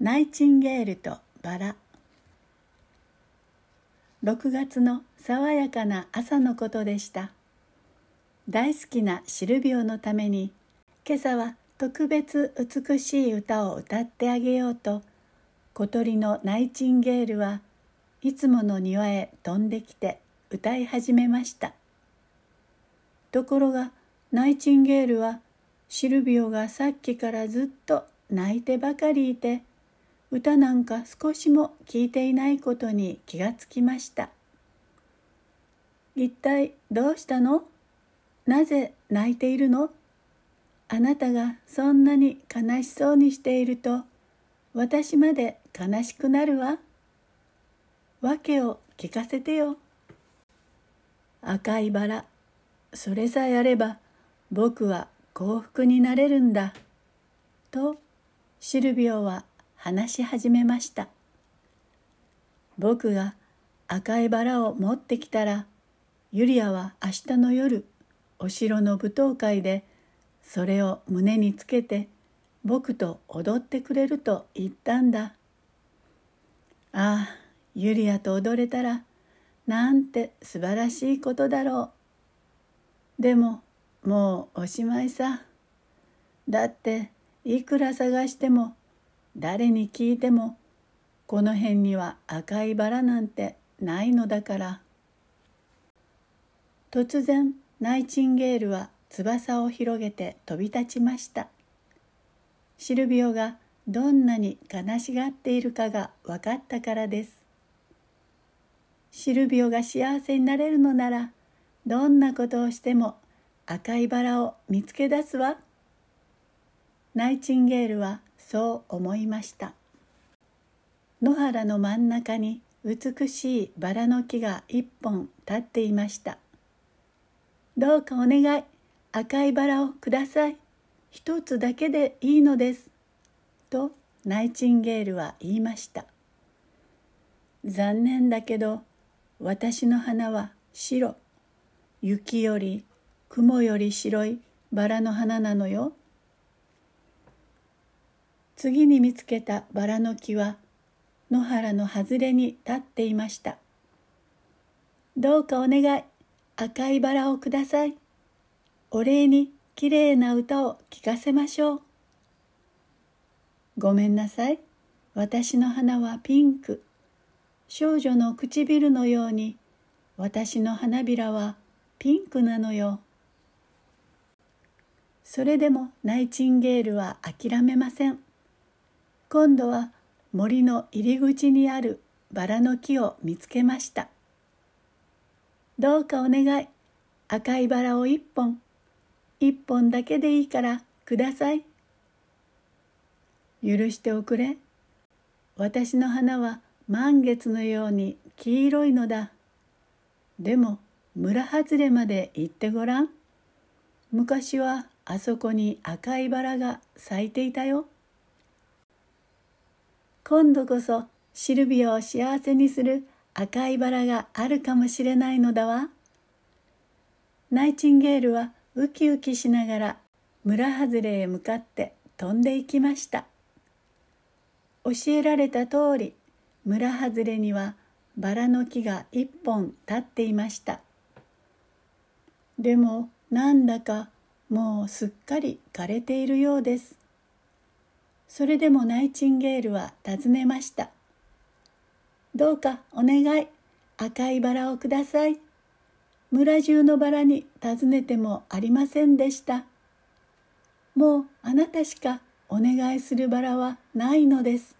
ナイチンゲールとバラ。6月の爽やかな朝のことでした。大好きなシルビオのために今朝は特別美しい歌を歌ってあげようと小鳥のナイチンゲールはいつもの庭へ飛んできて歌い始めました。ところがナイチンゲールはシルビオがさっきからずっと泣いてばかりいて歌なんか少しも聞いていないことに気がつきました一体どうしたの？なぜ泣いているの？あなたがそんなに悲しそうにしていると私まで悲しくなるわ。訳を聞かせてよ。赤いバラ、それさえあれば僕は幸福になれるんだ。とシルビオは話し始めました。僕が赤いバラを持ってきたらユリアは明日の夜お城の舞踏会でそれを胸につけて僕と踊ってくれると言ったんだ。ああユリアと踊れたらなんて素晴らしいことだろう。でももうおしまいさ。だっていくら探しても誰に聞いてもこの辺には赤いバラなんてないのだから。突然ナイチンゲールは翼を広げて飛び立ちました。シルビオがどんなに悲しがっているかが分かったからです。シルビオが幸せになれるのならどんなことをしても赤いバラを見つけ出すわ。ナイチンゲールはそう思いました。野原の真ん中に美しいバラの木が一本立っていました。どうかお願い。赤いバラをください。一つだけでいいのです。とナイチンゲールは言いました。残念だけど私の花は白。雪より雲より白いバラの花なのよ。次に見つけたバラの木は野原の外れに立っていました。どうかお願い。赤いバラをください。お礼にきれいな歌を聞かせましょう。ごめんなさい。私の花はピンク。少女の唇のように私の花びらはピンクなのよ。それでもナイチンゲールは諦めません。今度は森の入り口にあるバラの木を見つけました。どうかお願い。赤いバラを一本。一本だけでいいからください。許しておくれ。私の花は満月のように黄色いのだ。でも村外れまで行ってごらん。昔はあそこに赤いバラが咲いていたよ。今度こそシルビアを幸せにする赤いバラがあるかもしれないのだわ。ナイチンゲールはウキウキしながら村外れへ向かって飛んでいきました。教えられた通り村外れにはバラの木が一本立っていました。でもなんだかもうすっかり枯れているようです。それでもナイチンゲールは尋ねました。どうかお願い、赤いバラをください。村中のバラに尋ねてもありませんでした。もうあなたしかお願いするバラはないのです。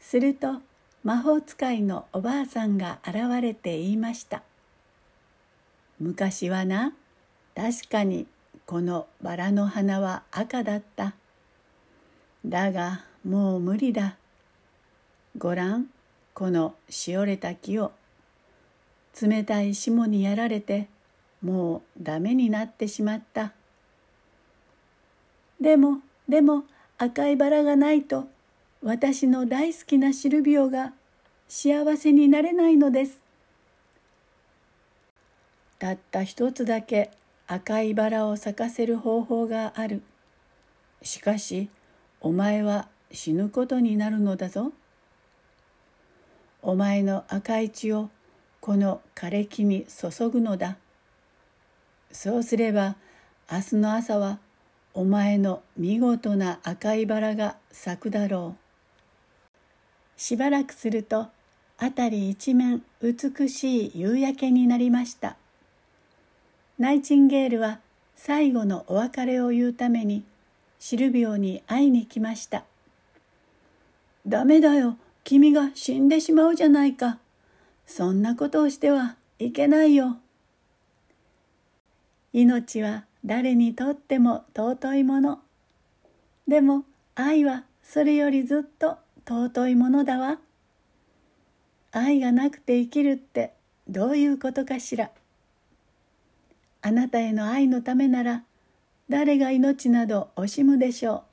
すると魔法使いのおばあさんが現れて言いました。昔はな、確かにこのバラの花は赤だった。だがもう無理だ。ごらん、このしおれた木を。冷たい霜にやられて、もうダメになってしまった。でも、でも赤いバラがないと、私の大好きなシルビオが幸せになれないのです。たった一つだけ赤いバラを咲かせる方法がある。しかし、お前は死ぬことになるのだぞ。お前の赤い血をこの枯れ木に注ぐのだ。そうすれば明日の朝はお前の見事な赤いバラが咲くだろう。しばらくすると辺り一面美しい夕焼けになりました。ナイチンゲールは最後のお別れを言うためにシルビオに会いに来ました。ダメだよ、君が死んでしまうじゃないか。そんなことをしてはいけないよ。命は誰にとっても尊いもの。でも愛はそれよりずっと尊いものだわ。愛がなくて生きるってどういうことかしら。あなたへの愛のためなら誰が命など惜しむでしょ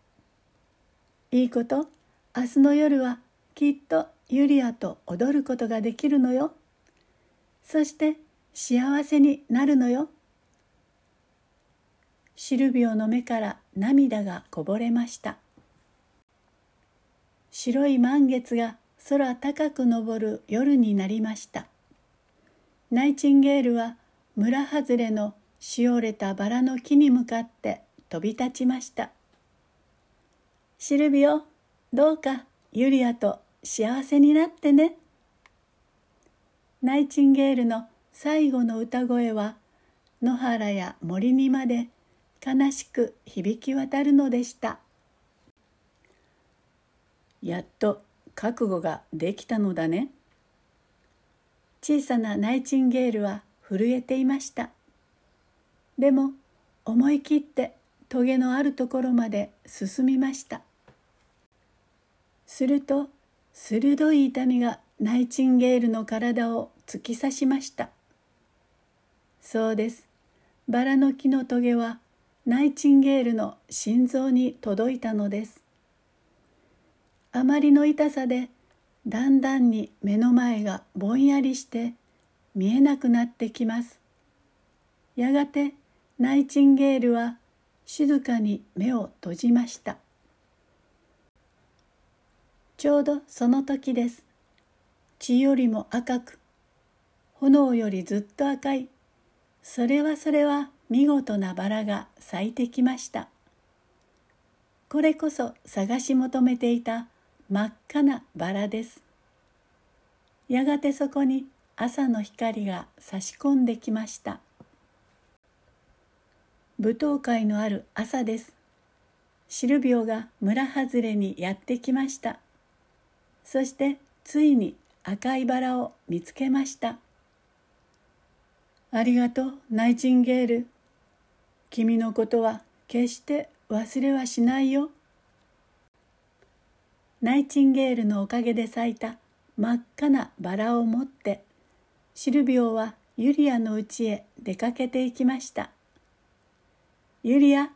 う。いいこと明日の夜はきっとユリアと踊ることができるのよ。そして幸せになるのよ。シルビオの目から涙がこぼれました。白い満月が空高く昇る夜になりました。ナイチンゲールは村外れのしおれたバラの木に向かって飛び立ちました。シルビオ、どうかユリアと幸せになってね。ナイチンゲールの最後の歌声は野原や森にまで悲しく響き渡るのでした。やっと覚悟ができたのだね。小さなナイチンゲールは震えていました。でも思い切って棘のあるところまで進みました。すると鋭い痛みがナイチンゲールの体を突き刺しました。そうです。バラの木の棘はナイチンゲールの心臓に届いたのです。あまりの痛さでだんだんに目の前がぼんやりして見えなくなってきます。やがてナイチンゲールは静かに目を閉じました。ちょうどその時です。血よりも赤く炎よりずっと赤い。それはそれは見事なバラが咲いてきました。これこそ探し求めていた真っ赤なバラです。やがてそこに朝の光が差し込んできました。舞踏会のある朝です。シルビオが村外れにやってきました。そしてついに赤いバラを見つけました。ありがとう、ナイチンゲール。君のことは決して忘れはしないよ。ナイチンゲールのおかげで咲いた真っ赤なバラを持ってシルビオはユリアの家へ出かけていきました。ユリア、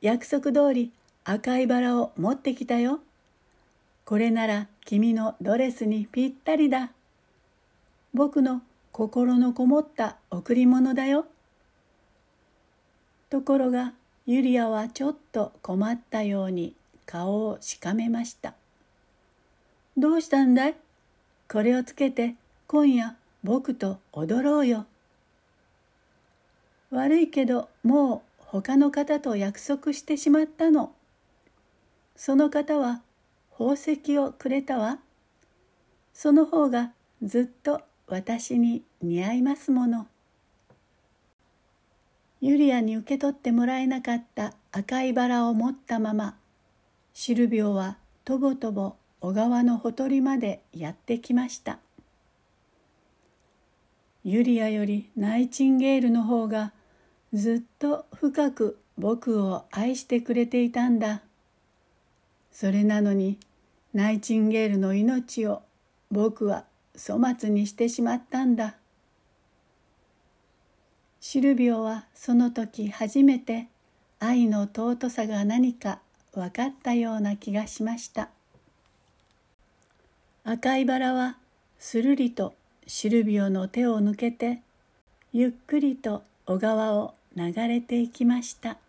約束通り赤いバラを持ってきたよ。これなら君のドレスにぴったりだ。僕の心のこもった贈り物だよ。ところがユリアはちょっと困ったように顔をしかめました。どうしたんだい？これをつけて今夜僕と踊ろうよ。悪いけどもう他の方と約束してしまったの。その方は宝石をくれたわ。その方がずっと私に似合いますもの。ユリアに受け取ってもらえなかった赤いバラを持ったままシルビオはとぼとぼ小川のほとりまでやってきましたユリアよりナイチンゲールの方がずっと深く僕を愛してくれていたんだ。それなのにナイチンゲールの命を僕は粗末にしてしまったんだ。シルビオはその時初めて愛の尊さが何か分かったような気がしました。赤いバラはするりとシルビオの手を抜けてゆっくりと小川を流れていきました。